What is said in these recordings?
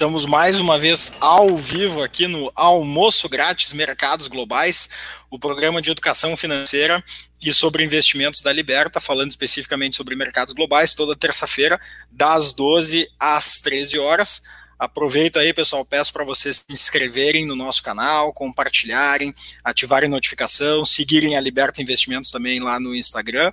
Estamos mais uma vez ao vivo aqui no Almoço Grátis Mercados Globais, o programa de educação financeira e sobre investimentos da Liberta, falando especificamente sobre mercados globais, toda terça-feira, das 12 às 13 horas. Aproveita aí, pessoal, peço para vocês se inscreverem no nosso canal, compartilharem, ativarem notificação, seguirem a Liberta Investimentos também lá no Instagram.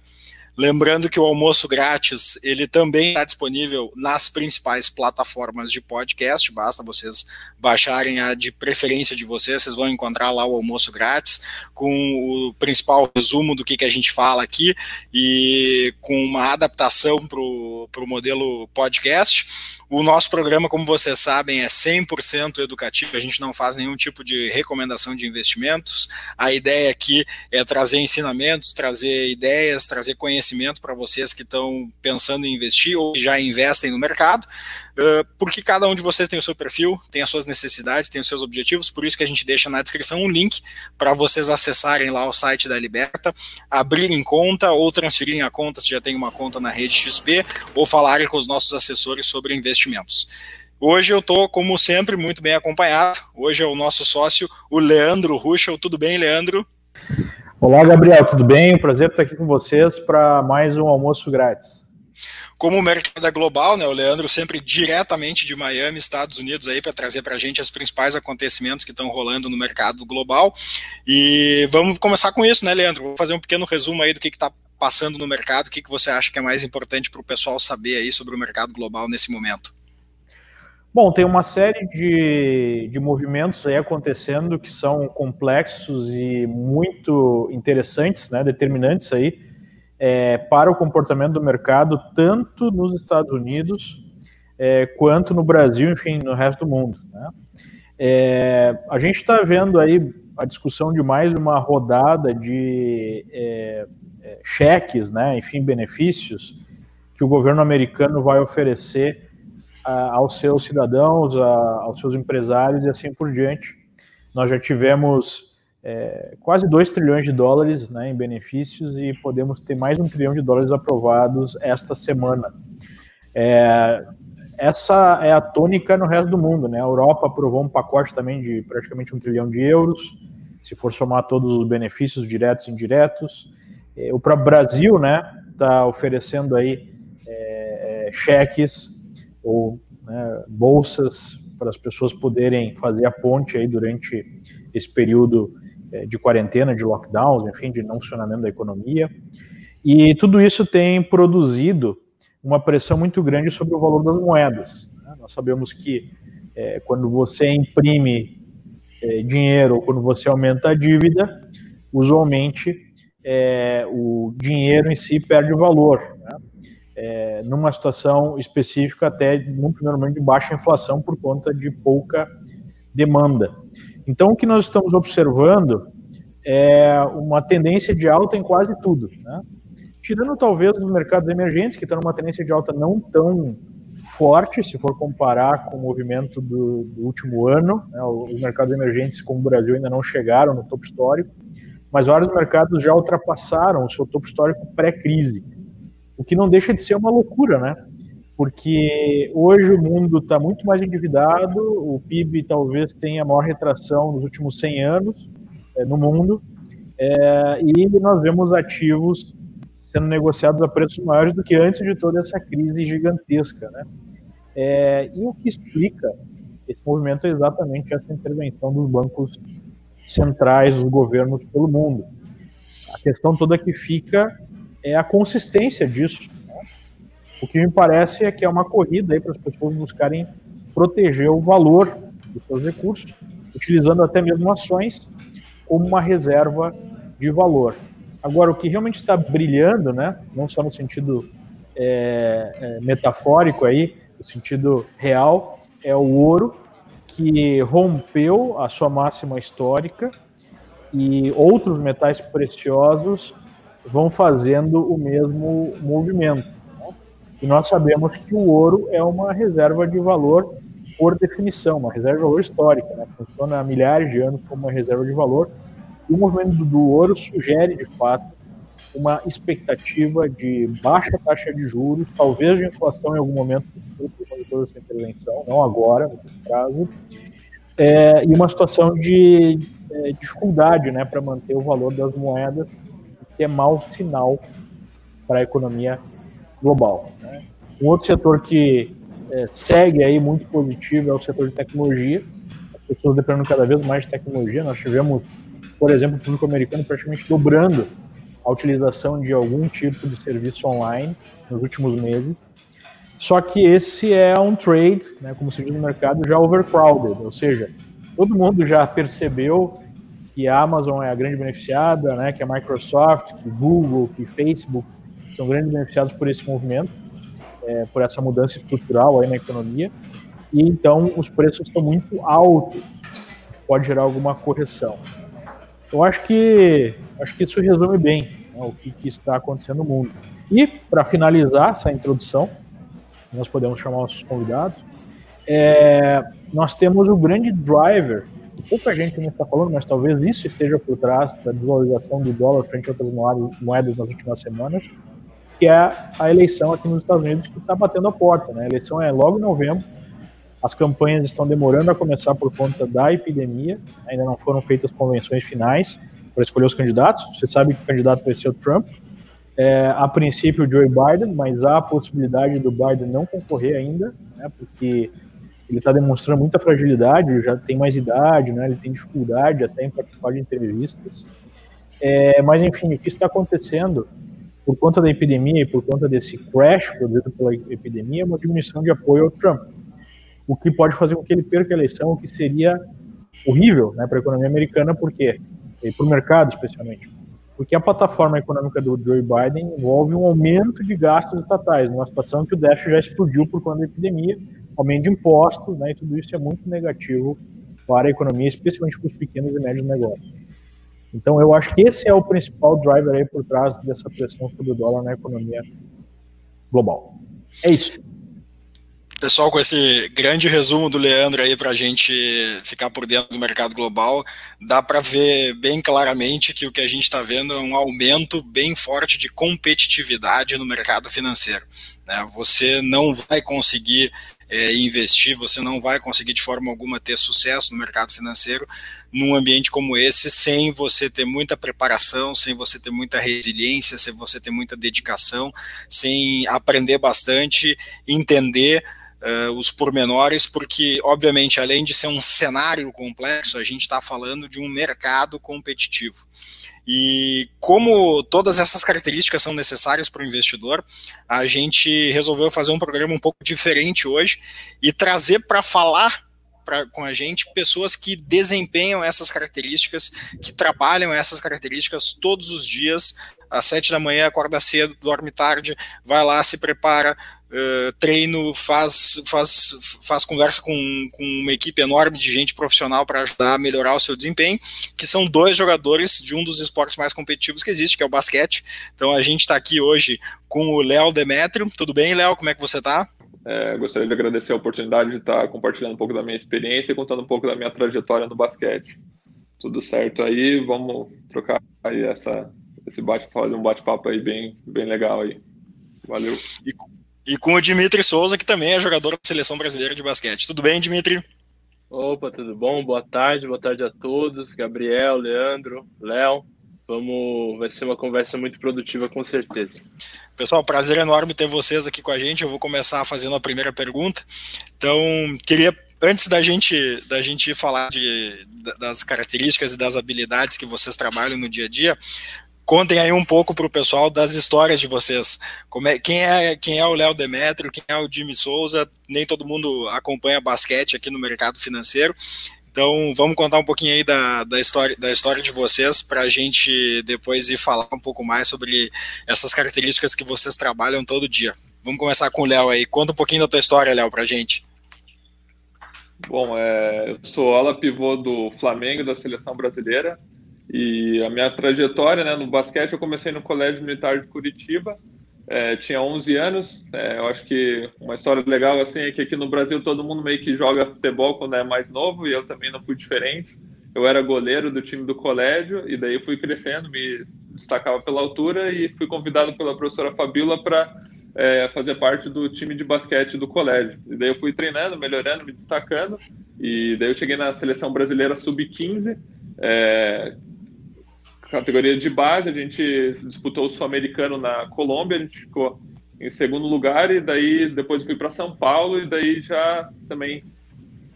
Lembrando que o almoço grátis ele também está disponível nas principais plataformas de podcast. Basta vocês baixarem a de preferência de vocês, vocês vão encontrar lá o almoço grátis com o principal resumo do que, que a gente fala aqui e com uma adaptação para o modelo podcast. O nosso programa, como vocês sabem, é 100% educativo, a gente não faz nenhum tipo de recomendação de investimentos. A ideia aqui é trazer ensinamentos, trazer ideias, trazer conhecimento para vocês que estão pensando em investir ou já investem no mercado porque cada um de vocês tem o seu perfil, tem as suas necessidades, tem os seus objetivos, por isso que a gente deixa na descrição um link para vocês acessarem lá o site da Liberta, abrirem conta ou transferirem a conta se já tem uma conta na rede XP, ou falarem com os nossos assessores sobre investimentos. Hoje eu estou, como sempre, muito bem acompanhado. Hoje é o nosso sócio, o Leandro Ruschel. Tudo bem, Leandro? Olá, Gabriel, tudo bem? Prazer estar aqui com vocês para mais um almoço grátis. Como o mercado é global, né, o Leandro sempre diretamente de Miami, Estados Unidos, aí para trazer para a gente os principais acontecimentos que estão rolando no mercado global. E vamos começar com isso, né, Leandro? Vou fazer um pequeno resumo aí do que está passando no mercado, o que, que você acha que é mais importante para o pessoal saber aí sobre o mercado global nesse momento. Bom, tem uma série de, de movimentos aí acontecendo que são complexos e muito interessantes, né, determinantes aí é, para o comportamento do mercado, tanto nos Estados Unidos é, quanto no Brasil, enfim, no resto do mundo. Né? É, a gente está vendo aí a discussão de mais uma rodada de é, é, cheques, né, enfim, benefícios que o governo americano vai oferecer a, aos seus cidadãos, a, aos seus empresários e assim por diante. Nós já tivemos é, quase 2 trilhões de dólares né, em benefícios e podemos ter mais um trilhão de dólares aprovados esta semana. É, essa é a tônica no resto do mundo. Né? A Europa aprovou um pacote também de praticamente um trilhão de euros, se for somar todos os benefícios diretos e indiretos. É, o próprio Brasil está né, tá oferecendo aí é, é, cheques ou né, bolsas para as pessoas poderem fazer a ponte aí durante esse período de quarentena, de lockdowns, enfim, de não funcionamento da economia. E tudo isso tem produzido uma pressão muito grande sobre o valor das moedas. Né? Nós sabemos que é, quando você imprime é, dinheiro ou quando você aumenta a dívida, usualmente é, o dinheiro em si perde valor. Né? É, numa situação específica, até primeiro momento de baixa inflação por conta de pouca demanda. Então, o que nós estamos observando é uma tendência de alta em quase tudo. Né? Tirando talvez os mercados emergentes, que estão numa tendência de alta não tão forte, se for comparar com o movimento do, do último ano. Né? Os mercados emergentes, como o Brasil, ainda não chegaram no topo histórico, mas vários mercados já ultrapassaram o seu topo histórico pré-crise, o que não deixa de ser uma loucura, né? Porque hoje o mundo está muito mais endividado, o PIB talvez tenha a maior retração nos últimos 100 anos é, no mundo, é, e nós vemos ativos sendo negociados a preços maiores do que antes de toda essa crise gigantesca. Né? É, e o que explica esse movimento é exatamente essa intervenção dos bancos centrais, dos governos pelo mundo. A questão toda que fica é a consistência disso o que me parece é que é uma corrida para as pessoas buscarem proteger o valor dos seus recursos, utilizando até mesmo ações como uma reserva de valor. Agora, o que realmente está brilhando, né, não só no sentido é, é, metafórico aí, no sentido real, é o ouro que rompeu a sua máxima histórica e outros metais preciosos vão fazendo o mesmo movimento. E nós sabemos que o ouro é uma reserva de valor por definição, uma reserva de valor histórica, né? funciona há milhares de anos como uma reserva de valor. E o movimento do ouro sugere, de fato, uma expectativa de baixa taxa de juros, talvez de inflação em algum momento de toda essa intervenção, não agora, no prazo, é, e uma situação de é, dificuldade né, para manter o valor das moedas, que é mau sinal para a economia global. Um outro setor que é, segue aí muito positivo é o setor de tecnologia. As pessoas dependendo cada vez mais de tecnologia. Nós tivemos, por exemplo, o público americano praticamente dobrando a utilização de algum tipo de serviço online nos últimos meses. Só que esse é um trade, né, como se diz no mercado, já overcrowded, ou seja, todo mundo já percebeu que a Amazon é a grande beneficiada, né, que a Microsoft, que Google, que Facebook são grandes beneficiados por esse movimento, é, por essa mudança estrutural aí na economia, e então os preços estão muito altos, pode gerar alguma correção. Eu acho que acho que isso resume bem né, o que, que, está acontecendo no mundo. E para finalizar essa introdução, nós podemos chamar nossos convidados. É, nós temos o grande driver pouca gente não está falando, mas talvez isso esteja por trás da desvalorização do dólar frente a outras moedas nas últimas semanas, que é a eleição aqui nos Estados Unidos que está batendo a porta. Né? A eleição é logo em novembro, as campanhas estão demorando a começar por conta da epidemia, ainda não foram feitas convenções finais para escolher os candidatos. Você sabe que o candidato vai ser o Trump. É, a princípio, o Joe Biden, mas há a possibilidade do Biden não concorrer ainda, né, porque ele está demonstrando muita fragilidade, já tem mais idade, né, ele tem dificuldade até em participar de entrevistas. É, mas, enfim, o que está acontecendo por conta da epidemia e por conta desse crash produzido pela epidemia uma diminuição de apoio ao Trump, o que pode fazer com que ele perca a eleição, o que seria horrível né, para a economia americana, porque e para o mercado especialmente, porque a plataforma econômica do Joe Biden envolve um aumento de gastos estatais, numa situação que o déficit já explodiu por conta da epidemia, aumento de impostos, né, e tudo isso é muito negativo para a economia, especialmente para os pequenos e médios negócios. Então, eu acho que esse é o principal driver aí por trás dessa pressão sobre o dólar na economia global. É isso. Pessoal, com esse grande resumo do Leandro aí para a gente ficar por dentro do mercado global, dá para ver bem claramente que o que a gente está vendo é um aumento bem forte de competitividade no mercado financeiro. Né? Você não vai conseguir é, investir, você não vai conseguir de forma alguma ter sucesso no mercado financeiro num ambiente como esse sem você ter muita preparação, sem você ter muita resiliência, sem você ter muita dedicação, sem aprender bastante, entender Uh, os pormenores, porque, obviamente, além de ser um cenário complexo, a gente está falando de um mercado competitivo. E como todas essas características são necessárias para o investidor, a gente resolveu fazer um programa um pouco diferente hoje e trazer para falar pra, com a gente pessoas que desempenham essas características, que trabalham essas características todos os dias, às sete da manhã, acorda cedo, dorme tarde, vai lá, se prepara, Uh, treino, faz, faz, faz conversa com, com uma equipe enorme de gente profissional para ajudar a melhorar o seu desempenho, que são dois jogadores de um dos esportes mais competitivos que existe, que é o basquete. Então a gente está aqui hoje com o Léo Demetrio. Tudo bem, Léo? Como é que você está? É, gostaria de agradecer a oportunidade de estar compartilhando um pouco da minha experiência e contando um pouco da minha trajetória no basquete. Tudo certo aí, vamos trocar aí essa, esse bate fazer um bate-papo aí bem, bem legal aí. Valeu. E e com o Dimitri Souza, que também é jogador da seleção brasileira de basquete. Tudo bem, Dimitri? Opa, tudo bom? Boa tarde, boa tarde a todos. Gabriel, Leandro, Léo. Vamos, vai ser uma conversa muito produtiva, com certeza. Pessoal, prazer enorme ter vocês aqui com a gente. Eu vou começar fazendo a primeira pergunta. Então, queria antes da gente da gente falar de, das características e das habilidades que vocês trabalham no dia a dia, contem aí um pouco para o pessoal das histórias de vocês. Como é, quem, é, quem é o Léo Demetrio, quem é o Jimmy Souza, nem todo mundo acompanha basquete aqui no mercado financeiro. Então vamos contar um pouquinho aí da, da, história, da história de vocês para a gente depois ir falar um pouco mais sobre essas características que vocês trabalham todo dia. Vamos começar com o Léo aí. Conta um pouquinho da tua história, Léo, para a gente. Bom, é, eu sou ala pivô do Flamengo da seleção brasileira. E a minha trajetória né, no basquete, eu comecei no Colégio Militar de Curitiba, é, tinha 11 anos. É, eu acho que uma história legal assim é que aqui no Brasil todo mundo meio que joga futebol quando é mais novo e eu também não fui diferente. Eu era goleiro do time do colégio e daí fui crescendo, me destacava pela altura e fui convidado pela professora Fabiola para é, fazer parte do time de basquete do colégio. E daí eu fui treinando, melhorando, me destacando, e daí eu cheguei na seleção brasileira sub-15, é, categoria de base, a gente disputou o Sul-Americano na Colômbia, a gente ficou em segundo lugar, e daí depois fui para São Paulo, e daí já também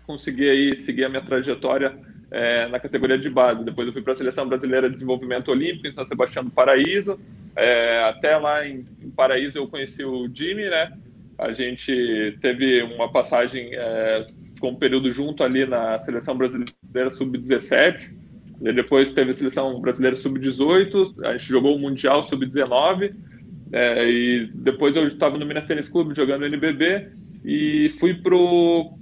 consegui aí seguir a minha trajetória é, na categoria de base. Depois eu fui para a Seleção Brasileira de Desenvolvimento Olímpico em São Sebastião do Paraíso, é, até lá em, em, Paraíso eu conheci o Jimmy, né? A gente teve uma passagem, é, com um período junto ali na Seleção Brasileira Sub-17. Depois teve a Seleção Brasileira Sub-18, a gente jogou o Mundial Sub-19. É, e depois eu estava no Minas Tênis Clube jogando NBB e fui pro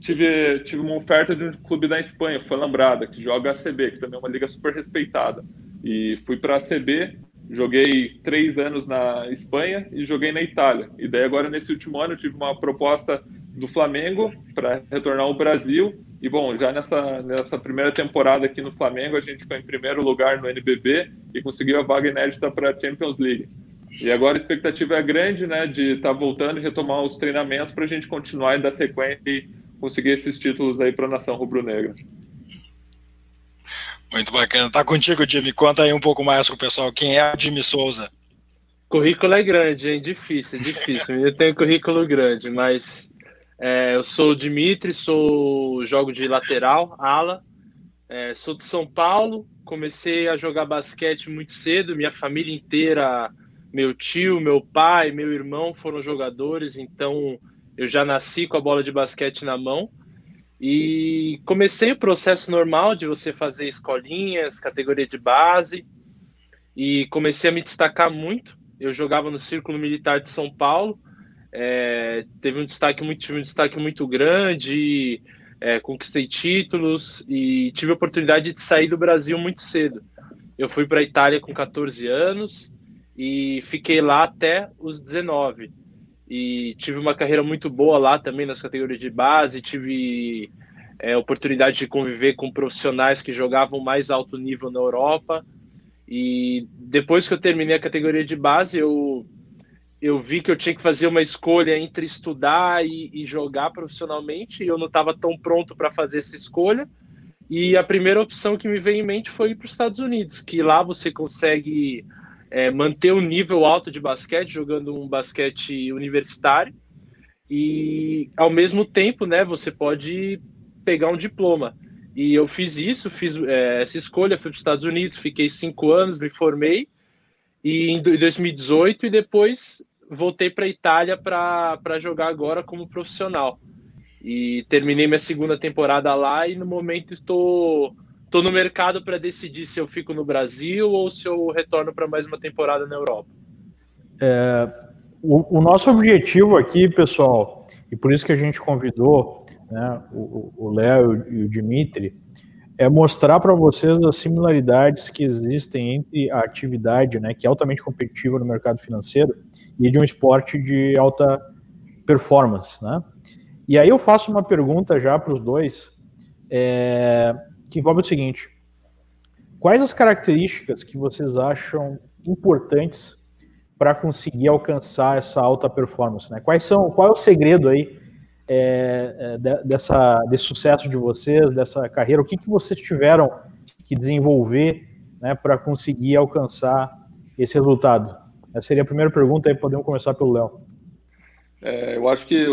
tive tive uma oferta de um clube da Espanha, foi Lambrada, que joga a ACB, que também é uma liga super respeitada. E fui para a ACB Joguei três anos na Espanha e joguei na Itália. E daí agora nesse último ano eu tive uma proposta do Flamengo para retornar ao Brasil. E bom, já nessa, nessa primeira temporada aqui no Flamengo a gente ficou em primeiro lugar no NBB e conseguiu a vaga inédita para a Champions League. E agora a expectativa é grande, né, de estar tá voltando e retomar os treinamentos para a gente continuar e dar sequência e conseguir esses títulos aí para a nação rubro-negra. Muito bacana. Tá contigo, Jimmy. Conta aí um pouco mais pro pessoal. Quem é o Jimmy Souza? Currículo é grande, hein? Difícil, difícil. Eu tenho currículo grande, mas é, eu sou o Dimitri, sou jogo de lateral, ala. É, sou de São Paulo. Comecei a jogar basquete muito cedo. Minha família inteira, meu tio, meu pai, meu irmão foram jogadores, então eu já nasci com a bola de basquete na mão. E comecei o processo normal de você fazer escolinhas, categoria de base, e comecei a me destacar muito. Eu jogava no Círculo Militar de São Paulo, é, teve um destaque muito, um destaque muito grande, é, conquistei títulos e tive a oportunidade de sair do Brasil muito cedo. Eu fui para a Itália com 14 anos e fiquei lá até os 19 e tive uma carreira muito boa lá também nas categorias de base, tive é, oportunidade de conviver com profissionais que jogavam mais alto nível na Europa. E depois que eu terminei a categoria de base, eu, eu vi que eu tinha que fazer uma escolha entre estudar e, e jogar profissionalmente, e eu não estava tão pronto para fazer essa escolha. E a primeira opção que me veio em mente foi ir para os Estados Unidos, que lá você consegue é, manter um nível alto de basquete, jogando um basquete universitário, e ao mesmo tempo, né, você pode pegar um diploma. E eu fiz isso, fiz é, essa escolha, fui para os Estados Unidos, fiquei cinco anos, me formei, e em 2018, e depois voltei para a Itália para jogar agora como profissional. E terminei minha segunda temporada lá, e no momento estou tô no mercado para decidir se eu fico no Brasil ou se eu retorno para mais uma temporada na Europa. É, o, o, nosso objetivo aqui, pessoal, e por isso que a gente convidou né, o Léo e o Dimitri, é mostrar para vocês as similaridades que existem entre a atividade, né, que é altamente competitiva no mercado financeiro, e de um esporte de alta performance, né? E aí eu faço uma pergunta já para os dois. É, que envolve o seguinte: quais as características que vocês acham importantes para conseguir alcançar essa alta performance? Né? Quais são, qual é o segredo aí é, é, dessa, desse sucesso de vocês, dessa carreira? O que, que vocês tiveram que desenvolver né, para conseguir alcançar esse resultado? Essa seria a primeira pergunta, aí podemos começar pelo Léo. É, eu acho que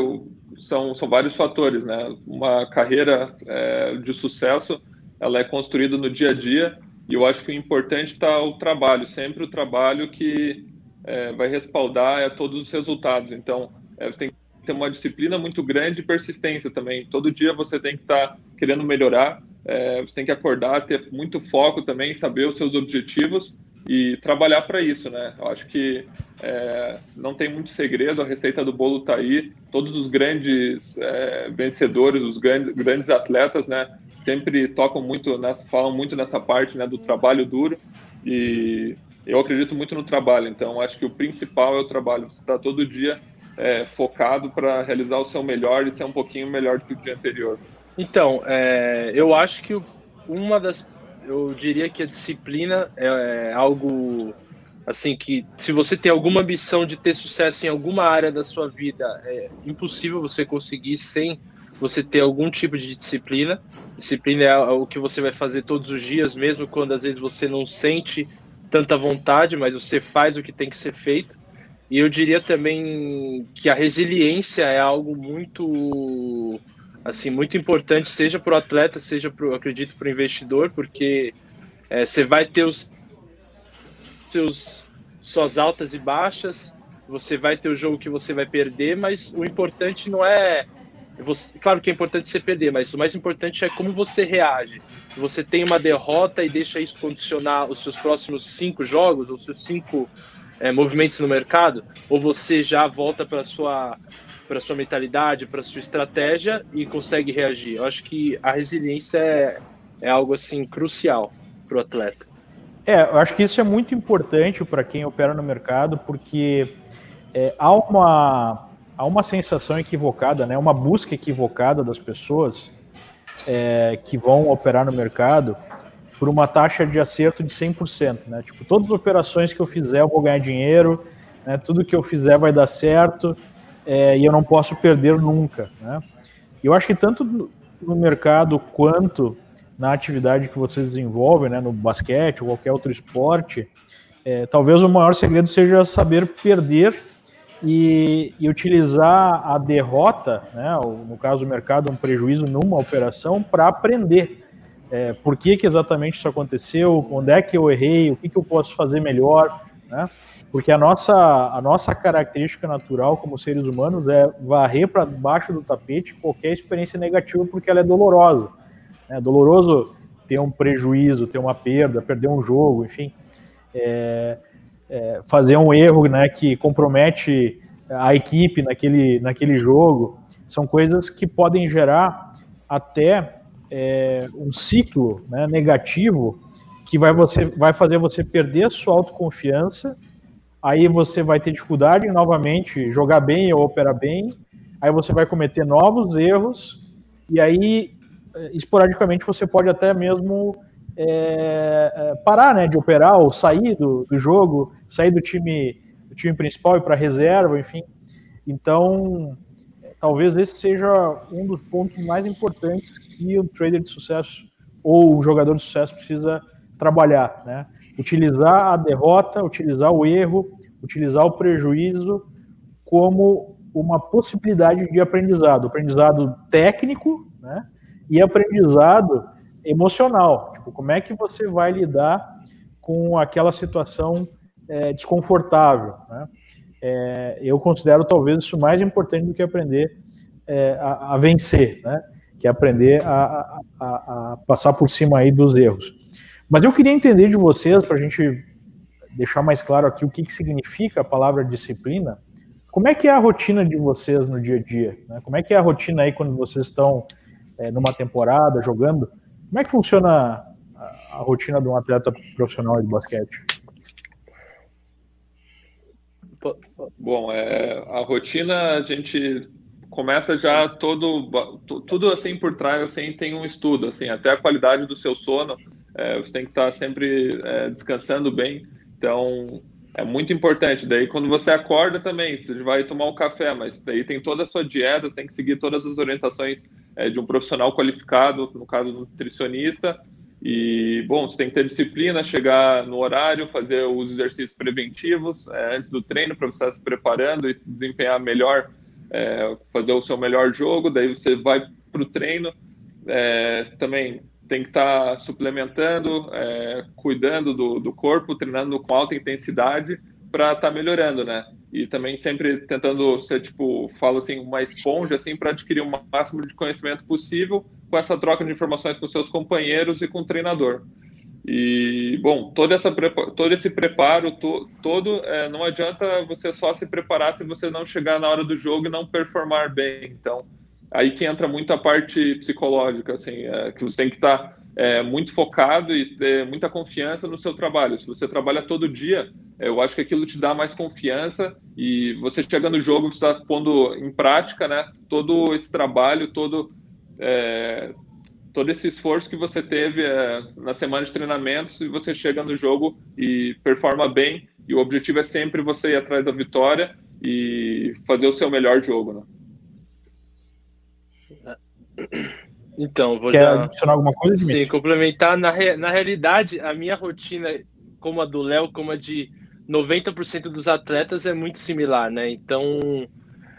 são, são vários fatores, né? Uma carreira é, de sucesso ela é construída no dia a dia e eu acho que o importante está o trabalho, sempre o trabalho que é, vai respaldar é, todos os resultados. Então, é, você tem que ter uma disciplina muito grande e persistência também. Todo dia você tem que estar tá querendo melhorar, é, você tem que acordar, ter muito foco também, saber os seus objetivos e trabalhar para isso, né? Eu acho que é, não tem muito segredo, a receita do bolo está aí. Todos os grandes é, vencedores, os grandes, grandes atletas, né? sempre tocam muito, nessa, falam muito nessa parte né, do trabalho duro e eu acredito muito no trabalho, então acho que o principal é o trabalho, você está todo dia é, focado para realizar o seu melhor e ser um pouquinho melhor do que o dia anterior. Então, é, eu acho que uma das eu diria que a disciplina é, é algo assim que se você tem alguma ambição de ter sucesso em alguma área da sua vida, é impossível você conseguir sem você ter algum tipo de disciplina. Disciplina é o que você vai fazer todos os dias, mesmo quando às vezes você não sente tanta vontade, mas você faz o que tem que ser feito. E eu diria também que a resiliência é algo muito assim muito importante, seja para o atleta, seja para acredito para o investidor, porque é, você vai ter os seus suas altas e baixas, você vai ter o jogo que você vai perder, mas o importante não é você, claro que é importante você perder, mas o mais importante é como você reage. Você tem uma derrota e deixa isso condicionar os seus próximos cinco jogos, os seus cinco é, movimentos no mercado, ou você já volta para sua para sua mentalidade, para sua estratégia e consegue reagir. Eu acho que a resiliência é, é algo assim crucial para o atleta. É, eu acho que isso é muito importante para quem opera no mercado, porque é, há, uma, há uma sensação equivocada, né, uma busca equivocada das pessoas é, que vão operar no mercado por uma taxa de acerto de 100%. Né? Tipo, todas as operações que eu fizer eu vou ganhar dinheiro, né, tudo que eu fizer vai dar certo é, e eu não posso perder nunca. Né? Eu acho que tanto no mercado quanto na atividade que vocês desenvolvem, né, no basquete ou qualquer outro esporte, é, talvez o maior segredo seja saber perder e, e utilizar a derrota, né, no caso do mercado, um prejuízo numa operação, para aprender. É, por que, que exatamente isso aconteceu, onde é que eu errei, o que, que eu posso fazer melhor, né? Porque a nossa, a nossa característica natural como seres humanos é varrer para baixo do tapete qualquer experiência negativa porque ela é dolorosa. É doloroso ter um prejuízo, ter uma perda, perder um jogo, enfim. É, é, fazer um erro né, que compromete a equipe naquele, naquele jogo. São coisas que podem gerar até é, um ciclo né, negativo que vai, você, vai fazer você perder a sua autoconfiança, aí você vai ter dificuldade novamente jogar bem ou operar bem, aí você vai cometer novos erros, e aí é, esporadicamente você pode até mesmo é, parar né, de operar ou sair do, do jogo, sair do time, do time principal e para reserva, enfim. Então, talvez esse seja um dos pontos mais importantes que o trader de sucesso ou o jogador de sucesso precisa trabalhar, né? Utilizar a derrota, utilizar o erro, utilizar o prejuízo como uma possibilidade de aprendizado, aprendizado técnico, né? e aprendizado emocional. Tipo, como é que você vai lidar com aquela situação é, desconfortável? Né? É, eu considero talvez isso mais importante do que aprender é, a, a, vencer, né? que é aprender a, a, a, passar por cima aí dos erros. Mas eu queria entender de vocês, para a gente deixar mais claro aqui o que, que significa a palavra disciplina, como é que é a rotina de vocês no dia a dia? Né? Como é que é a rotina aí quando vocês estão é, numa temporada, jogando. Como é que funciona a, a rotina de um atleta profissional de basquete? Bom, é, a rotina a gente começa já todo tudo assim por trás assim tem um estudo assim até a qualidade do seu sono é, você tem que estar sempre é, descansando bem então é muito importante. Daí, quando você acorda também, você vai tomar um café, mas daí tem toda a sua dieta, tem que seguir todas as orientações é, de um profissional qualificado, no caso, nutricionista. E, bom, você tem que ter disciplina, chegar no horário, fazer os exercícios preventivos é, antes do treino, para você estar se preparando e desempenhar melhor, é, fazer o seu melhor jogo. Daí você vai para o treino. É, também tem que estar tá suplementando, é, cuidando do, do, corpo, treinando com alta intensidade para estar tá melhorando, né? E também sempre tentando ser, tipo, falo assim, uma esponja, assim, para adquirir o máximo de conhecimento possível com essa troca de informações com seus companheiros e com o treinador. E, bom, todo, essa, todo esse preparo to, todo, é, não adianta você só se preparar se você não chegar na hora do jogo e não performar bem. Então, aí que entra muito a parte psicológica, assim, é, que você tem que estar tá, é, muito focado e ter muita confiança no seu trabalho. Se você trabalha todo dia, é, eu acho que aquilo te dá mais confiança e você chega no jogo, você está pondo em prática, né, todo esse trabalho, todo é, todo esse esforço que você teve é, na semana de treinamentos e você chega no jogo e performa bem. E o objetivo é sempre você ir atrás da vitória e fazer o seu melhor jogo, né? Então, vou Quer já... adicionar alguma coisa? Sim, complementar. Na, re... na realidade, a minha rotina, como a do Léo, como a de 90% dos atletas, é muito similar, né? Então,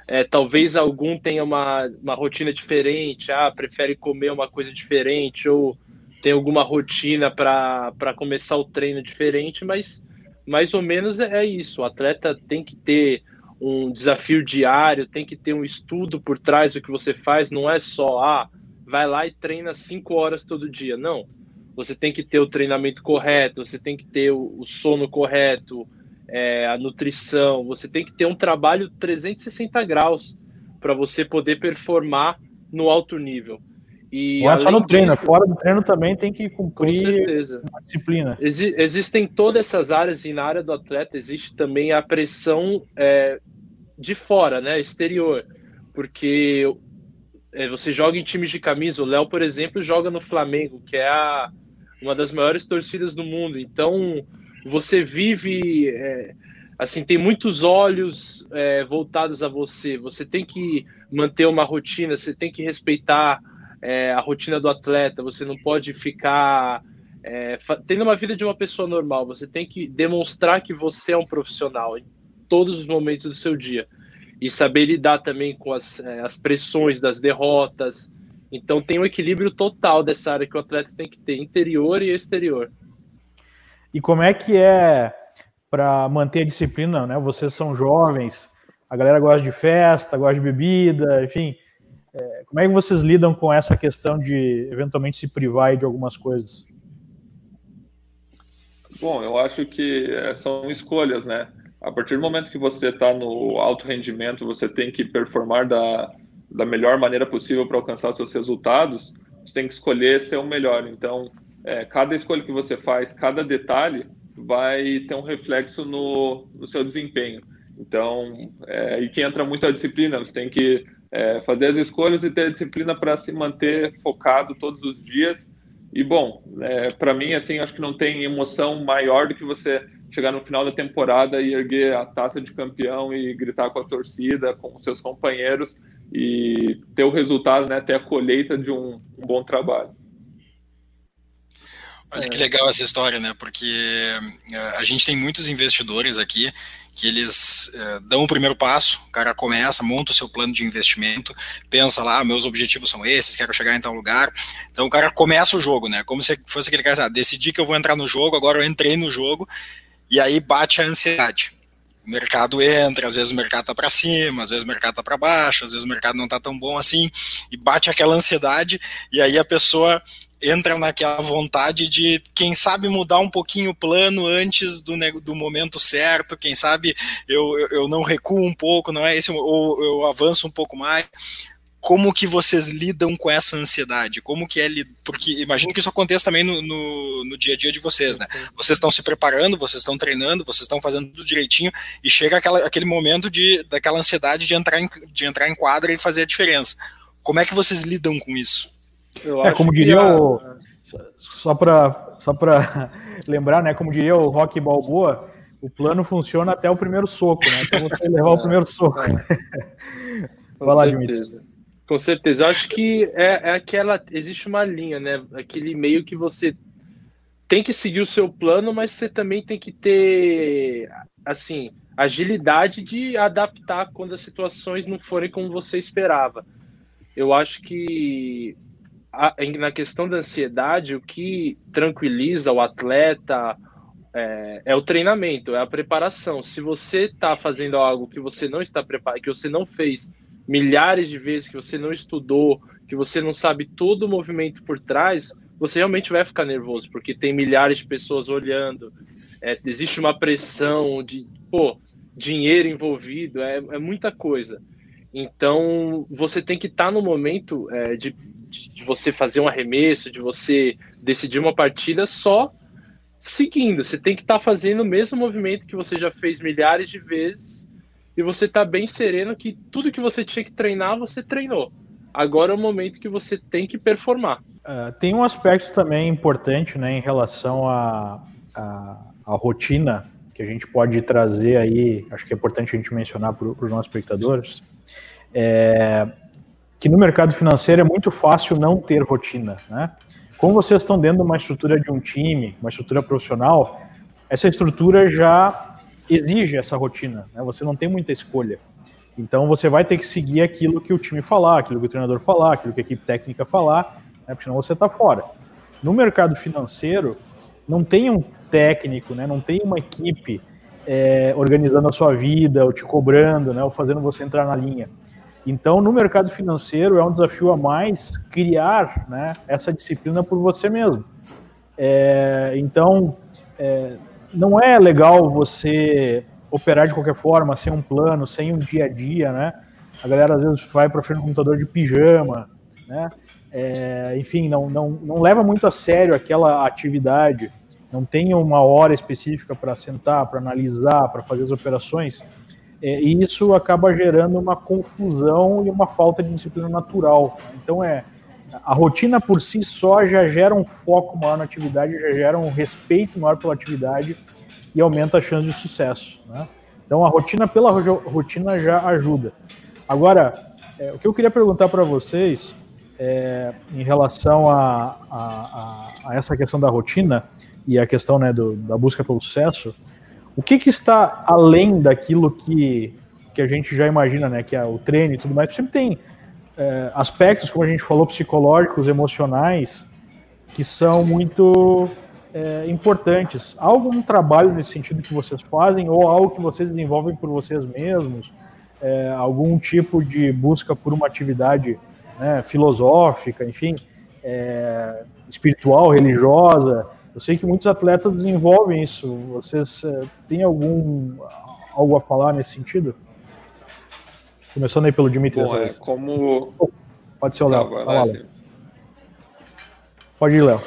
é, talvez algum tenha uma, uma rotina diferente, ah, prefere comer uma coisa diferente, ou tem alguma rotina para começar o treino diferente, mas mais ou menos é, é isso. O atleta tem que ter um desafio diário, tem que ter um estudo por trás do que você faz, não é só, ah, vai lá e treina cinco horas todo dia. Não. Você tem que ter o treinamento correto, você tem que ter o, o sono correto, é, a nutrição, você tem que ter um trabalho 360 graus para você poder performar no alto nível. E, Não é só no treino, disso, fora do treino também tem que cumprir uma disciplina. Exi existem todas essas áreas e na área do atleta existe também a pressão é, de fora, né, exterior, porque você joga em times de camisa. O Léo, por exemplo, joga no Flamengo, que é a, uma das maiores torcidas do mundo. Então, você vive. É, assim, tem muitos olhos é, voltados a você. Você tem que manter uma rotina, você tem que respeitar é, a rotina do atleta. Você não pode ficar. É, tendo uma vida de uma pessoa normal, você tem que demonstrar que você é um profissional em todos os momentos do seu dia e saber lidar também com as, é, as pressões das derrotas. Então tem um equilíbrio total dessa área que o atleta tem que ter, interior e exterior. E como é que é para manter a disciplina, né? Vocês são jovens, a galera gosta de festa, gosta de bebida, enfim. É, como é que vocês lidam com essa questão de eventualmente se privar de algumas coisas? Bom, eu acho que é, são escolhas, né? A partir do momento que você está no alto rendimento, você tem que performar da, da melhor maneira possível para alcançar seus resultados, você tem que escolher ser o melhor. Então, é, cada escolha que você faz, cada detalhe, vai ter um reflexo no, no seu desempenho. Então, é, e que entra muito a disciplina, você tem que é, fazer as escolhas e ter a disciplina para se manter focado todos os dias. E, bom, é, para mim, assim, acho que não tem emoção maior do que você chegar no final da temporada e erguer a taça de campeão e gritar com a torcida, com seus companheiros e ter o resultado, né, ter a colheita de um, um bom trabalho. Olha que legal essa história, né? Porque eh, a gente tem muitos investidores aqui que eles eh, dão o primeiro passo, o cara começa, monta o seu plano de investimento, pensa lá, ah, meus objetivos são esses, quero chegar em tal lugar. Então o cara começa o jogo, né? Como se fosse aquele cara, ah, decidi que eu vou entrar no jogo, agora eu entrei no jogo e aí bate a ansiedade. O mercado entra, às vezes o mercado está para cima, às vezes o mercado está para baixo, às vezes o mercado não está tão bom assim, e bate aquela ansiedade, e aí a pessoa entra naquela vontade de, quem sabe, mudar um pouquinho o plano antes do, do momento certo, quem sabe eu, eu, eu não recuo um pouco, não é esse, ou eu avanço um pouco mais como que vocês lidam com essa ansiedade? Como que é porque imagino que isso aconteça também no, no, no, dia a dia de vocês, né? Vocês estão se preparando, vocês estão treinando, vocês estão fazendo tudo direitinho e chega aquela, aquele momento de daquela ansiedade de entrar em, de entrar em quadra e fazer a diferença. Como é que vocês lidam com isso? é como diria a... o só para só para lembrar, né? Como diria o Rock Balboa, o plano funciona até o primeiro soco, né? Então você levar o primeiro soco. Vai lá, Dimitri. Com certeza. Eu acho que é, é aquela. Existe uma linha, né? Aquele meio que você tem que seguir o seu plano, mas você também tem que ter, assim, agilidade de adaptar quando as situações não forem como você esperava. Eu acho que a, na questão da ansiedade, o que tranquiliza o atleta é, é, o treinamento, é a preparação. Se você está fazendo algo que você não está preparado, que você não fez milhares de vezes, que você não estudou, que você não sabe todo o movimento por trás, você realmente vai ficar nervoso, porque tem milhares de pessoas olhando, é, existe uma pressão de, pô, dinheiro envolvido, é, é muita coisa. Então, você tem que estar tá no momento é, de, de você fazer um arremesso, de você decidir uma partida só seguindo. Você tem que estar tá fazendo o mesmo movimento que você já fez milhares de vezes e você tá bem sereno que tudo que você tinha que treinar, você treinou. agora é o momento que você tem que performar. Uh, tem um aspecto também importante né, em relação à a, a, a, rotina que a gente pode trazer aí, acho que é importante a gente mencionar para os nossos espectadores, é, que no mercado financeiro é muito fácil não ter rotina. Né? Como vocês estão dentro de uma estrutura de um time, uma estrutura profissional, essa estrutura já exige essa rotina, né? você não tem muita escolha. Então você vai ter que seguir aquilo que o time falar, aquilo que o treinador falar, aquilo que a equipe técnica falar, né? porque senão você está fora. No mercado financeiro, não tem um técnico, né? não tem uma equipe é, organizando a sua vida, ou te cobrando, né? ou fazendo você entrar na linha. Então, no mercado financeiro, é um desafio a mais criar né, essa disciplina por você mesmo. É, então, é, não é legal você operar de qualquer forma, sem um plano, sem um dia a dia, né? A galera às vezes vai para frente do computador de pijama, né? É, enfim, não, não, não leva muito a sério aquela atividade, não tem uma hora específica para sentar, para analisar, para fazer as operações, é, e isso acaba gerando uma confusão e uma falta de disciplina natural. Então, é a rotina por si só já gera um foco maior na atividade, já gera um respeito maior pela atividade e aumenta a chance de sucesso. Né? Então a rotina pela rotina já ajuda. Agora, é, o que eu queria perguntar para vocês é, em relação a, a, a, essa questão da rotina e a questão né, do, da busca pelo sucesso, o que, que, está além daquilo que, que a gente já imagina, né, que é o treino e tudo mais? Sempre tem é, aspectos, como a gente falou, psicológicos, emocionais, que são muito é, importantes. Há algum trabalho nesse sentido que vocês fazem ou algo que vocês desenvolvem por vocês mesmos? É, algum tipo de busca por uma atividade né, filosófica, enfim, é, espiritual, religiosa? Eu sei que muitos atletas desenvolvem isso. Vocês é, têm algum algo a falar nesse sentido? Começando aí pelo Dimitri. Bom, é, como... Pode ser o Léo. Pode ir, Léo.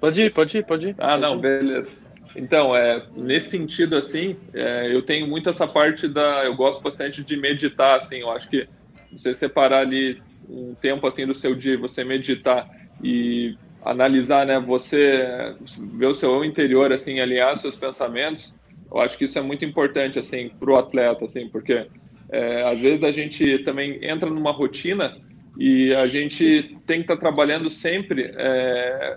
Pode ir, pode ir, pode ir. Ah, pode não, ir. beleza. Então, é, nesse sentido, assim, é, eu tenho muito essa parte da. Eu gosto bastante de meditar, assim, eu acho que você separar ali um tempo, assim, do seu dia, você meditar e analisar, né, você ver o seu interior, assim, alinhar seus pensamentos, eu acho que isso é muito importante, assim, para o atleta, assim, porque é, às vezes a gente também entra numa rotina e a gente tem que estar tá trabalhando sempre é,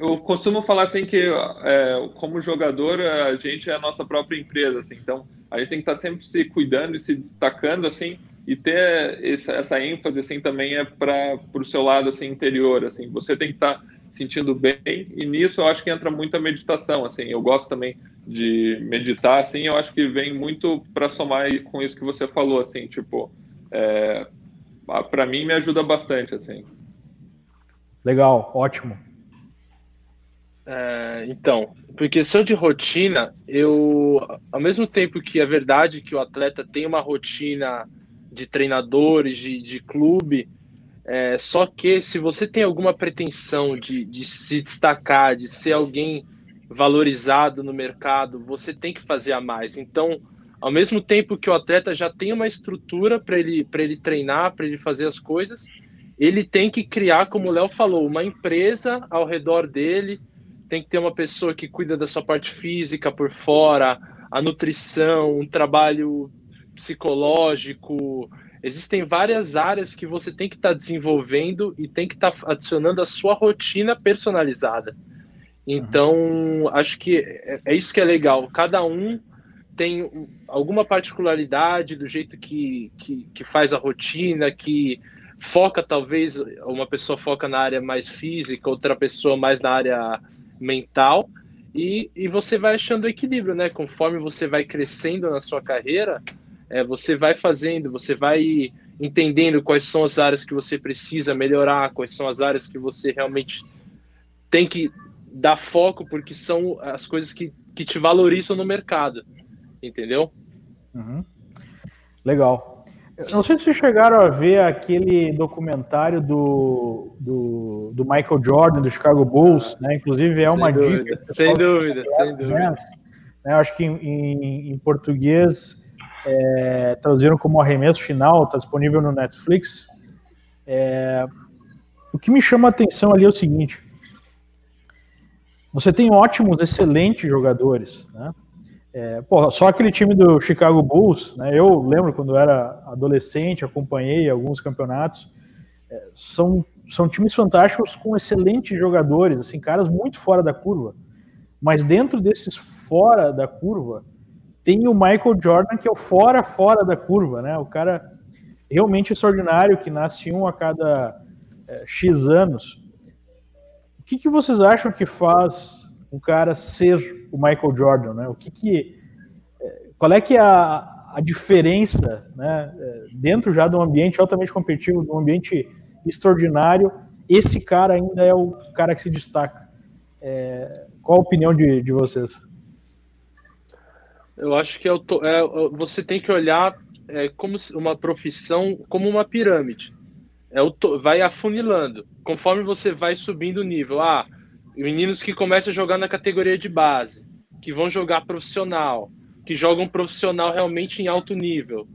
eu costumo falar assim que é, como jogador a gente é a nossa própria empresa, assim, então a gente tem que estar sempre se cuidando e se destacando assim e ter essa, ênfase assim também é para o seu lado assim interior, assim você tem que estar sentindo bem e nisso eu acho que entra muita meditação, assim eu gosto também de meditar, assim eu acho que vem muito para somar com isso que você falou, assim tipo é, para mim me ajuda bastante assim. Legal, ótimo. É, então, porque questão de rotina, eu, ao mesmo tempo que é verdade que o atleta tem uma rotina de treinadores, de, de clube, é, só que se você tem alguma pretensão de, de se destacar, de ser alguém valorizado no mercado, você tem que fazer a mais. Então, ao mesmo tempo que o atleta já tem uma estrutura para ele, ele treinar, para ele fazer as coisas, ele tem que criar, como o Léo falou, uma empresa ao redor dele tem que ter uma pessoa que cuida da sua parte física por fora, a nutrição, um trabalho psicológico. Existem várias áreas que você tem que estar tá desenvolvendo e tem que estar tá adicionando a sua rotina personalizada. Então, uhum. acho que é, é isso que é legal. Cada um tem alguma particularidade do jeito que, que, que faz a rotina, que foca talvez uma pessoa foca na área mais física, outra pessoa mais na área mental e, e você vai achando equilíbrio, né? Conforme você vai crescendo na sua carreira, é, você vai fazendo, você vai entendendo quais são as áreas que você precisa melhorar, quais são as áreas que você realmente tem que dar foco, porque são as coisas que, que te valorizam no mercado, entendeu? Uhum. Legal. Não sei se vocês chegaram a ver aquele documentário do, do, do Michael Jordan, do Chicago Bulls, né? Inclusive é uma sem dúvida, dica. Sem dúvida, sem dúvida. Né? Eu acho que em, em português é, traduziram como arremesso final, está disponível no Netflix. É, o que me chama a atenção ali é o seguinte: você tem ótimos, excelentes jogadores, né? É, porra, só aquele time do Chicago Bulls, né? Eu lembro quando era adolescente, acompanhei alguns campeonatos. É, são, são times fantásticos com excelentes jogadores, assim, caras muito fora da curva. Mas dentro desses fora da curva, tem o Michael Jordan, que é o fora, fora da curva, né? O cara realmente extraordinário, que nasce um a cada é, X anos. O que, que vocês acham que faz um cara ser o Michael Jordan, né? O que que... É, qual é que é a, a diferença, né? É, dentro já de um ambiente altamente competitivo, de um ambiente extraordinário, esse cara ainda é o cara que se destaca. É, qual a opinião de, de vocês? Eu acho que é, é, você tem que olhar é, como uma profissão, como uma pirâmide. É vai afunilando. Conforme você vai subindo o nível. Ah, meninos que começam a jogar na categoria de base, que vão jogar profissional, que jogam profissional realmente em alto nível.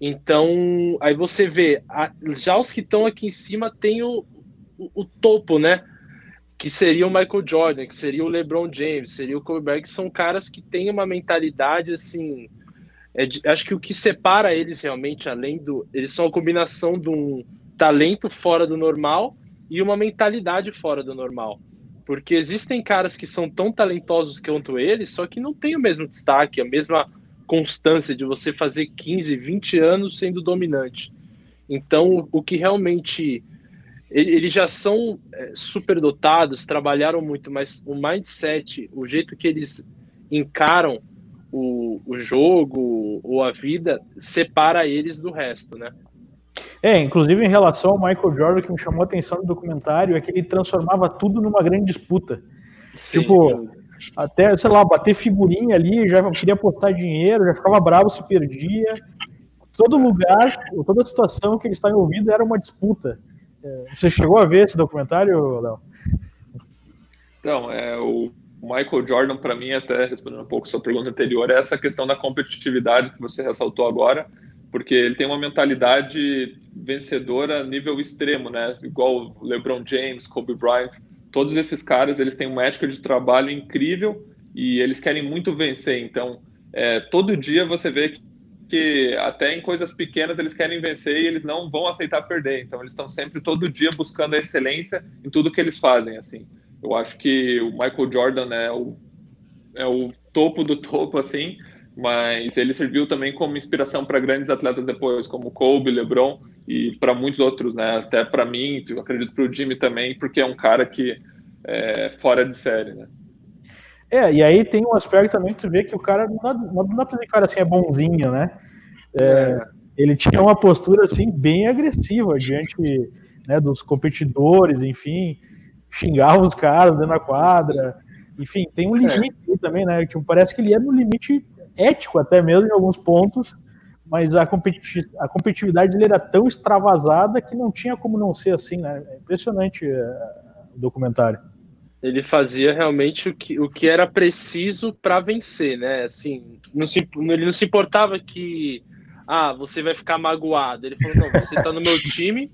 Então, aí você vê, já os que estão aqui em cima tem o, o, o topo, né? Que seria o Michael Jordan, que seria o LeBron James, seria o Kobe Bryant, que são caras que têm uma mentalidade assim. É de, acho que o que separa eles realmente, além do. Eles são a combinação de um talento fora do normal e uma mentalidade fora do normal. Porque existem caras que são tão talentosos quanto eles, só que não tem o mesmo destaque, a mesma constância de você fazer 15, 20 anos sendo dominante. Então, o que realmente eles já são é, superdotados, trabalharam muito, mas o mindset, o jeito que eles encaram o, o jogo ou a vida, separa eles do resto, né? É, inclusive em relação ao Michael Jordan, que me chamou a atenção no documentário é que ele transformava tudo numa grande disputa. Sim, tipo, até, sei lá, bater figurinha ali, já queria apostar dinheiro, já ficava bravo se perdia. Todo lugar, toda situação que ele estava envolvido era uma disputa. Você chegou a ver esse documentário, Léo? Então, é, o Michael Jordan, para mim, até respondendo um pouco a sua pergunta anterior, é essa questão da competitividade que você ressaltou agora, porque ele tem uma mentalidade vencedora nível extremo, né? Igual LeBron James, Kobe Bryant, todos esses caras, eles têm uma ética de trabalho incrível e eles querem muito vencer. Então, é, todo dia você vê que que até em coisas pequenas eles querem vencer e eles não vão aceitar perder. Então eles estão sempre todo dia buscando a excelência em tudo que eles fazem. Assim, eu acho que o Michael Jordan é o, é o topo do topo, assim, mas ele serviu também como inspiração para grandes atletas depois, como Kobe, LeBron e para muitos outros, né? Até para mim, acredito para o Jimmy também, porque é um cara que é fora de série, né? É, e aí tem um aspecto também que tu vê que o cara não dá, não dá pra dizer que o cara assim é bonzinho, né? É, é. Ele tinha uma postura assim bem agressiva diante né, dos competidores, enfim, xingava os caras dentro da quadra, enfim, tem um é. limite é. também, né? Tipo, parece que ele é no limite ético até mesmo em alguns pontos, mas a, competi a competitividade dele era tão extravasada que não tinha como não ser assim, né? É impressionante uh, o documentário ele fazia realmente o que, o que era preciso para vencer, né? Assim, não se, ele não se importava que ah, você vai ficar magoado. Ele falou: não, você tá no meu time,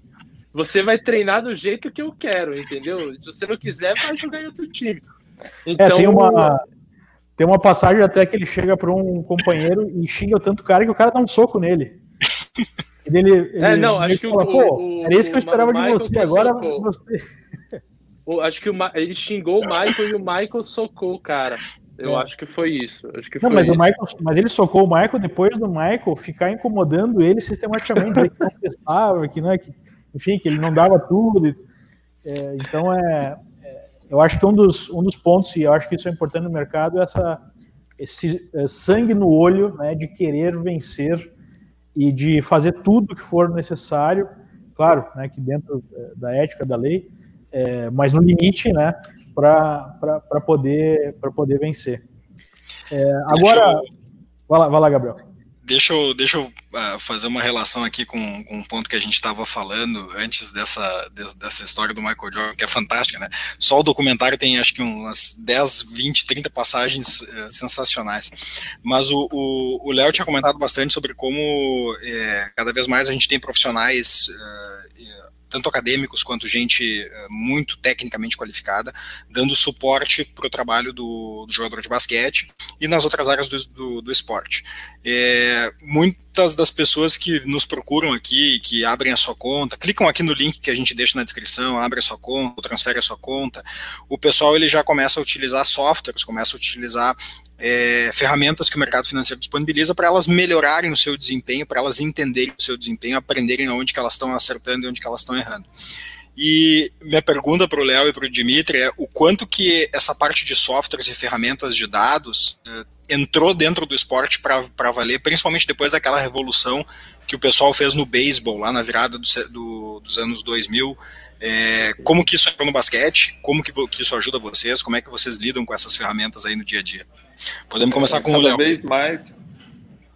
você vai treinar do jeito que eu quero, entendeu? Se você não quiser, vai jogar em outro time. Então, é, tem uma, tem uma passagem até que ele chega para um companheiro e xinga tanto cara que o cara dá um soco nele. Ele, ele, é, não, acho que fala, o, o, era isso que eu esperava de você, agora você acho que o, ele xingou o Michael e o Michael socou o cara. Eu é. acho que foi isso. Acho que não, mas, isso. Michael, mas ele socou o Michael depois do Michael ficar incomodando ele sistematicamente, que não testava, que, né, que, enfim, que ele não dava tudo. É, então é, é, eu acho que um dos, um dos pontos, e eu acho que isso é importante no mercado, é essa, esse é, sangue no olho né, de querer vencer e de fazer tudo que for necessário, claro, né, que dentro é, da ética da lei, é, mas no limite, né, para poder, poder vencer. É, agora, eu, vai, lá, vai lá, Gabriel. Deixa eu, deixa eu uh, fazer uma relação aqui com, com um ponto que a gente estava falando antes dessa, de, dessa história do Michael Jordan, que é fantástica, né? Só o documentário tem acho que umas 10, 20, 30 passagens uh, sensacionais. Mas o Léo tinha comentado bastante sobre como é, cada vez mais a gente tem profissionais uh, tanto acadêmicos quanto gente uh, muito tecnicamente qualificada, dando suporte para o trabalho do, do, jogador de basquete e nas outras áreas do, do, do esporte. É, muitas das pessoas que nos procuram aqui, que abrem a sua conta, clicam aqui no link que a gente deixa na descrição, abre a sua conta, transfere a sua conta, o pessoal ele já começa a utilizar softwares, começa a utilizar é, ferramentas que o mercado financeiro disponibiliza para elas melhorarem o seu desempenho, para elas entenderem o seu desempenho, aprenderem onde que elas estão acertando e onde que elas estão errando. E minha pergunta para o Léo e para o Dimitri é o quanto que essa parte de softwares e ferramentas de dados é, entrou dentro do esporte para valer, principalmente depois daquela revolução que o pessoal fez no beisebol, lá na virada do, do, dos anos 2000, é, como que isso entrou no basquete, como que, que, isso ajuda vocês, como é que vocês lidam com essas ferramentas aí no dia a dia? Podemos começar é, com o Léo. Cada vez mais,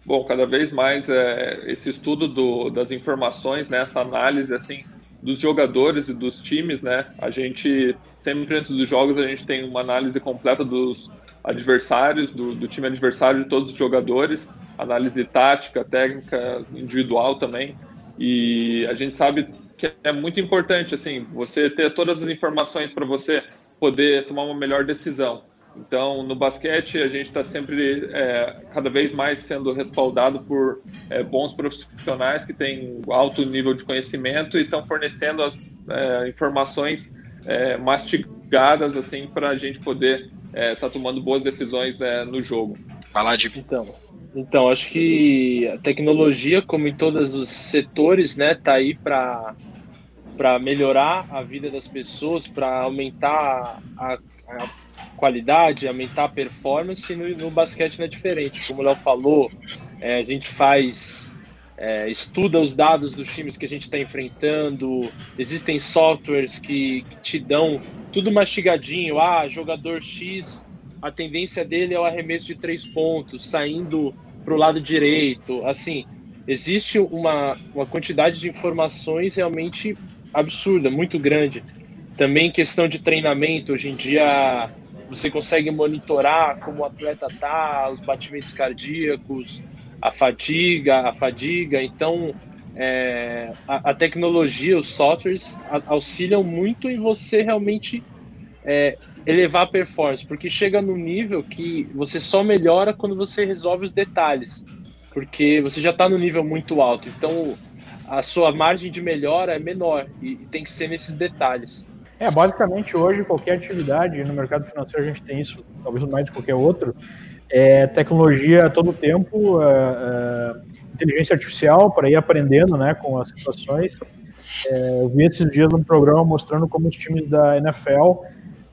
bom, cada vez mais é, esse estudo do, das informações, né, essa análise assim dos jogadores e dos times, né? A gente sempre antes dos jogos a gente tem uma análise completa dos adversários, do, do time adversário de todos os jogadores, análise tática, técnica, individual também. E a gente sabe que é muito importante assim você ter todas as informações para você poder tomar uma melhor decisão. Então, no basquete, a gente está sempre, é, cada vez mais sendo respaldado por é, bons profissionais que têm alto nível de conhecimento e estão fornecendo as é, informações é, mastigadas assim para a gente poder estar é, tá tomando boas decisões né, no jogo. Falar de então, então acho que a tecnologia, como em todos os setores, né, tá aí para para melhorar a vida das pessoas, para aumentar a, a qualidade, aumentar a performance, e no, no basquete não é diferente. Como o Léo falou, é, a gente faz, é, estuda os dados dos times que a gente está enfrentando, existem softwares que, que, te dão tudo mastigadinho. Ah, jogador X, a tendência dele é o arremesso de três pontos, saindo para o lado direito. Assim, existe uma, uma quantidade de informações realmente absurda, muito grande. Também questão de treinamento, hoje em dia você consegue monitorar como o atleta tá, os batimentos cardíacos, a fadiga, a fadiga. Então, é, a, a, tecnologia, os softwares auxiliam muito em você realmente é, elevar a performance, porque chega no nível que você só melhora quando você resolve os detalhes, porque você já está no nível muito alto. Então, a sua margem de melhora é menor e, e tem que ser nesses detalhes. É, basicamente hoje qualquer atividade no mercado financeiro a gente tem isso, talvez mais de qualquer outro, é tecnologia a todo tempo, é, é, inteligência artificial para ir aprendendo né, com as situações. É, eu vi esses dias um programa mostrando como os times da NFL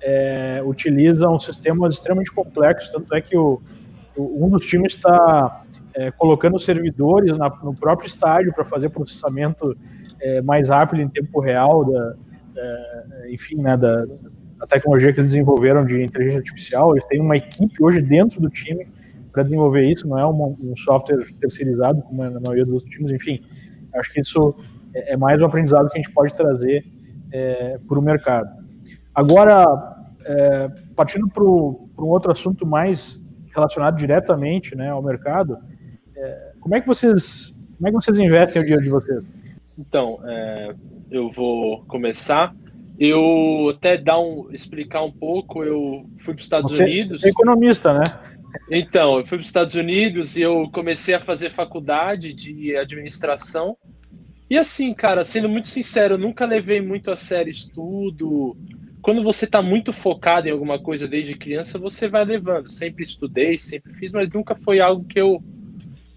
é, utilizam sistemas extremamente complexos, tanto é que o, o um dos times está é, colocando servidores na, no próprio estádio para fazer processamento é, mais rápido em tempo real da, enfim, né, da, da, tecnologia que eles desenvolveram de inteligência artificial. Eles têm uma equipe hoje dentro do time para desenvolver isso, não é uma, um software terceirizado, como é na maioria dos times. Enfim, acho que isso é, é mais um aprendizado que a gente pode trazer é, para o mercado. Agora, é, partindo para um outro assunto mais relacionado diretamente né, ao mercado, é, como é que vocês como é que vocês investem o dia de vocês? Então, eu vou começar. Eu até dar um, explicar um pouco. Eu fui para os Estados Você Unidos. É economista, né? Então, eu fui para os Estados Unidos e eu comecei a fazer faculdade de administração. E assim, cara, sendo muito sincero, eu nunca levei muito a sério estudo. Quando você está muito focado em alguma coisa desde criança, você vai levando. Sempre estudei, sempre fiz, mas nunca foi algo que eu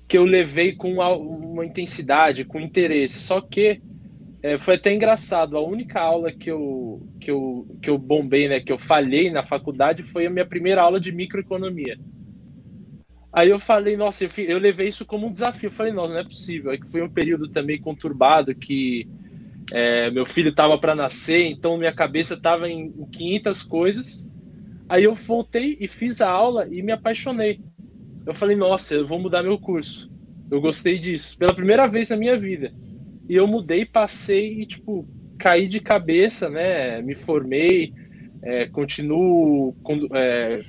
que eu levei com uma, uma intensidade, com interesse. Só que é, foi até engraçado. A única aula que eu, que, eu, que eu bombei, né, que eu falhei na faculdade, foi a minha primeira aula de microeconomia. Aí eu falei, nossa, eu, eu levei isso como um desafio. Eu falei, não, não é possível. É que foi um período também conturbado que é, meu filho estava para nascer, então minha cabeça estava em 500 coisas. Aí eu voltei e fiz a aula e me apaixonei. Eu falei, nossa, eu vou mudar meu curso. Eu gostei disso, pela primeira vez na minha vida. E eu mudei, passei e, tipo, caí de cabeça, né? Me formei, é, continuo é,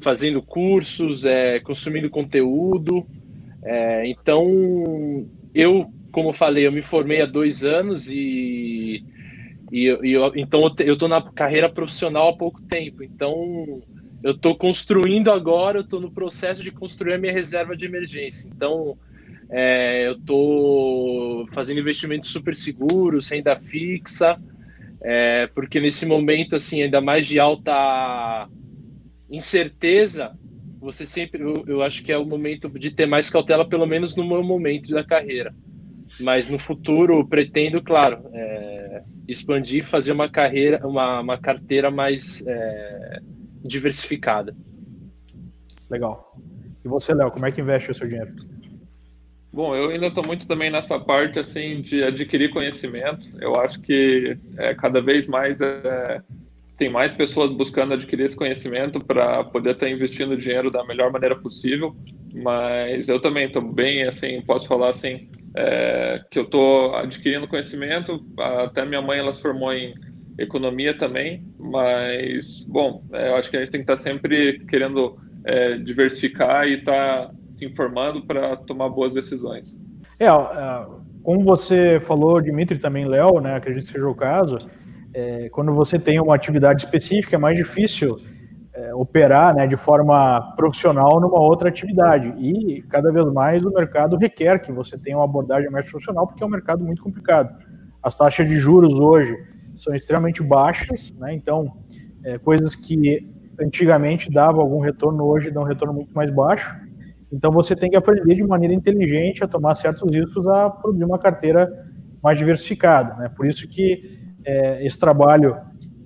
fazendo cursos, é, consumindo conteúdo. É, então, eu como eu falei, eu me formei há dois anos e, e, e eu, então eu estou na carreira profissional há pouco tempo. Então eu estou construindo agora, eu estou no processo de construir a minha reserva de emergência. Então é, eu estou fazendo investimentos super seguros, renda fixa, é, porque nesse momento assim ainda mais de alta incerteza você sempre, eu, eu, acho que é o momento de ter mais cautela, pelo menos no meu momento da carreira. Mas no futuro pretendo, claro, é, expandir, fazer uma carreira, uma, uma carteira mais é, diversificada. Legal. E você, Léo, como é que investe o seu dinheiro? Bom, eu ainda estou muito também nessa parte assim de adquirir conhecimento. Eu acho que é, cada vez mais é, tem mais pessoas buscando adquirir esse conhecimento para poder estar tá investindo dinheiro da melhor maneira possível. Mas eu também estou bem, assim, posso falar assim, é, que eu estou adquirindo conhecimento. Até minha mãe ela se formou em economia também, mas bom, é, eu acho que a gente tem que estar tá sempre querendo é, diversificar e estar tá se informando para tomar boas decisões. É, é, como você falou, Dimitri, também Léo, né? Acredito que seja o caso é, quando você tem uma atividade específica, é mais difícil é, operar né, de forma profissional numa outra atividade. E cada vez mais o mercado requer que você tenha uma abordagem mais profissional, porque é um mercado muito complicado. As taxas de juros hoje são extremamente baixas, né, então é, coisas que antigamente davam algum retorno, hoje dão um retorno muito mais baixo. Então você tem que aprender de maneira inteligente a tomar certos riscos a produzir uma carteira mais diversificada. Né? Por isso que é, esse trabalho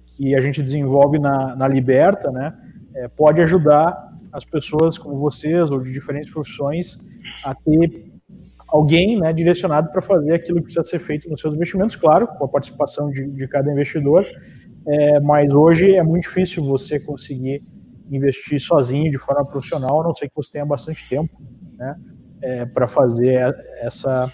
que a gente desenvolve na, na Liberta, né, é, pode ajudar as pessoas como vocês ou de diferentes profissões a ter alguém né, direcionado para fazer aquilo que precisa ser feito nos seus investimentos, claro, com a participação de, de cada investidor, é, mas hoje é muito difícil você conseguir investir sozinho de forma profissional, a não ser que você tenha bastante tempo né, é, para fazer essa,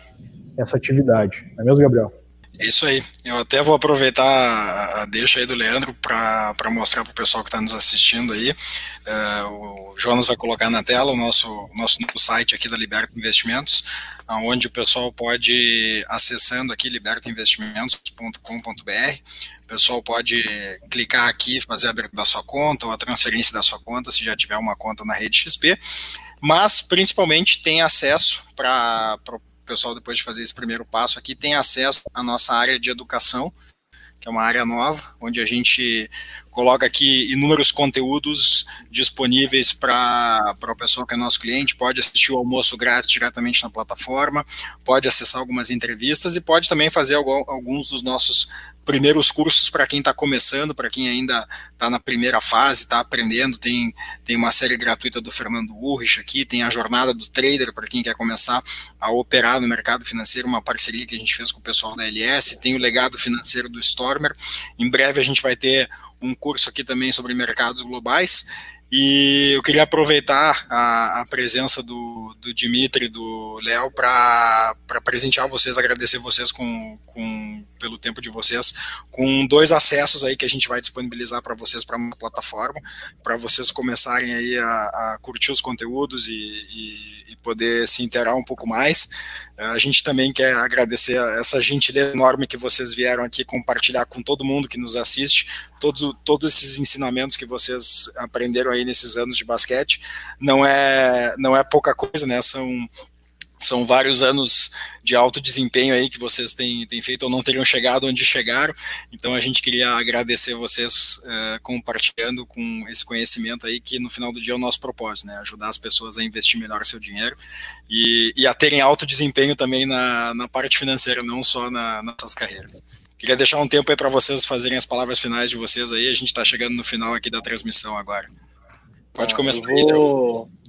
essa atividade. Não é mesmo, Gabriel? É isso aí. Eu até vou aproveitar a deixa aí do Leandro para mostrar para o pessoal que está nos assistindo aí. Uh, o Jonas vai colocar na tela o nosso, nosso site aqui da Liberta Investimentos, onde o pessoal pode, acessando aqui libertainvestimentos.com.br, o pessoal pode clicar aqui, fazer a abertura da sua conta ou a transferência da sua conta, se já tiver uma conta na rede XP, mas principalmente tem acesso para pessoal, depois de fazer esse primeiro passo aqui, tem acesso à nossa área de educação, que é uma área nova, onde a gente coloca aqui inúmeros conteúdos disponíveis para o pessoal que é nosso cliente, pode assistir o almoço grátis diretamente na plataforma, pode acessar algumas entrevistas e pode também fazer alguns dos nossos primeiros cursos para quem está começando, para quem ainda está na primeira fase, está aprendendo. Tem, tem uma série gratuita do Fernando Urrich aqui, tem a jornada do trader para quem quer começar a operar no mercado financeiro, uma parceria que a gente fez com o pessoal da LS, tem o legado financeiro do Stormer. Em breve a gente vai ter um curso aqui também sobre mercados globais. E eu queria aproveitar a, a presença do, do Dimitri e do Léo para presentear vocês, agradecer vocês com, com, pelo tempo de vocês, com dois acessos aí que a gente vai disponibilizar para vocês para uma plataforma, para vocês começarem aí a, a curtir os conteúdos e, e, e, poder se interar um pouco mais. A gente também quer agradecer essa gentileza enorme que vocês vieram aqui compartilhar com todo mundo que nos assiste, todos, todos esses ensinamentos que vocês aprenderam aí nesses anos de basquete. Não é, não é pouca coisa, né? São são vários anos de alto desempenho aí que vocês têm, têm feito ou não teriam chegado onde chegaram. Então a gente queria agradecer vocês uh, compartilhando com esse conhecimento aí que no final do dia é o nosso propósito, né? Ajudar as pessoas a investir melhor seu dinheiro e, e a terem alto desempenho também na, na parte financeira, não só na, nas suas carreiras. Queria deixar um tempo aí para vocês fazerem as palavras finais de vocês aí. A gente está chegando no final aqui da transmissão agora. Pode ah, começar vou... aí,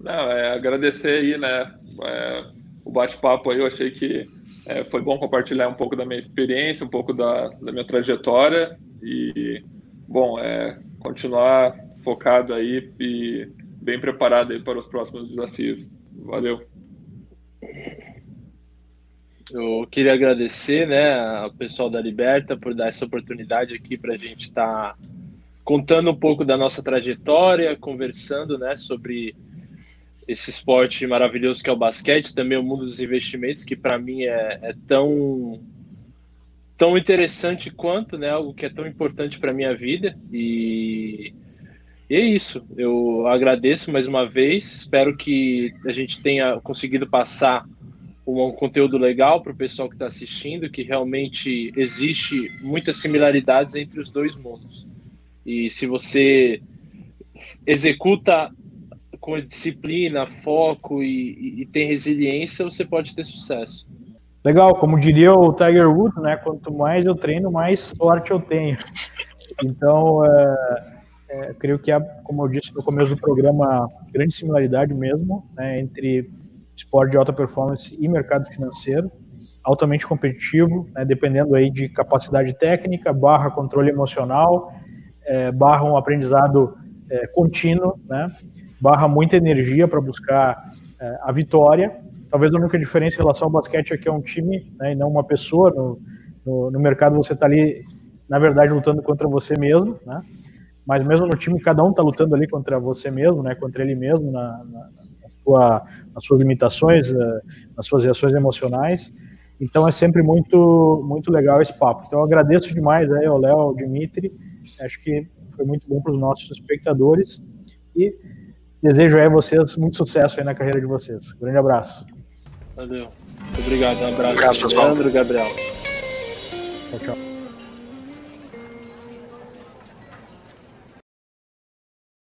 Não, é agradecer aí, né? É, o bate-papo aí, eu achei que é, foi bom compartilhar um pouco da minha experiência, um pouco da, da minha trajetória e, bom, é, continuar focado aí e bem preparado aí para os próximos desafios. Valeu. Eu queria agradecer né, ao pessoal da Liberta por dar essa oportunidade aqui para a gente estar tá contando um pouco da nossa trajetória, conversando né, sobre esse esporte maravilhoso que é o basquete, também o mundo dos investimentos, que para mim é, é, tão tão interessante quanto, né, algo que é tão importante para minha vida e, e é isso. Eu agradeço mais uma vez, espero que a gente tenha conseguido passar um conteúdo legal para o pessoal que está assistindo, que realmente existe muitas similaridades entre os dois mundos. E se você executa com disciplina, foco e, e, tem resiliência, você pode ter sucesso. Legal, como diria o Tiger Woods, né? Quanto mais eu treino, mais sorte eu tenho. Então, é, é, creio que há, como eu disse no começo do programa, grande similaridade mesmo né, entre esporte de alta performance e mercado financeiro, altamente competitivo, né, dependendo aí de capacidade técnica, barra controle emocional, é, barra um aprendizado é, contínuo, né, barra muita energia para buscar é, a vitória. Talvez a única diferença em relação ao basquete é que é um time né, e não uma pessoa. No, no, no mercado você está ali, na verdade, lutando contra você mesmo, né? mas mesmo no time cada um está lutando ali contra você mesmo, né? contra ele mesmo, na, na sua, nas suas limitações, eh, nas suas reações emocionais. Então é sempre muito muito legal esse papo. Então eu agradeço demais aí ao Léo, ao Dimitri. Acho que foi muito bom para os nossos espectadores e desejo aí a vocês muito sucesso aí na carreira de vocês. grande abraço. Valeu. Muito obrigado. Um abraço, Obrigado, Leandro, Gabriel. Tchau, tchau.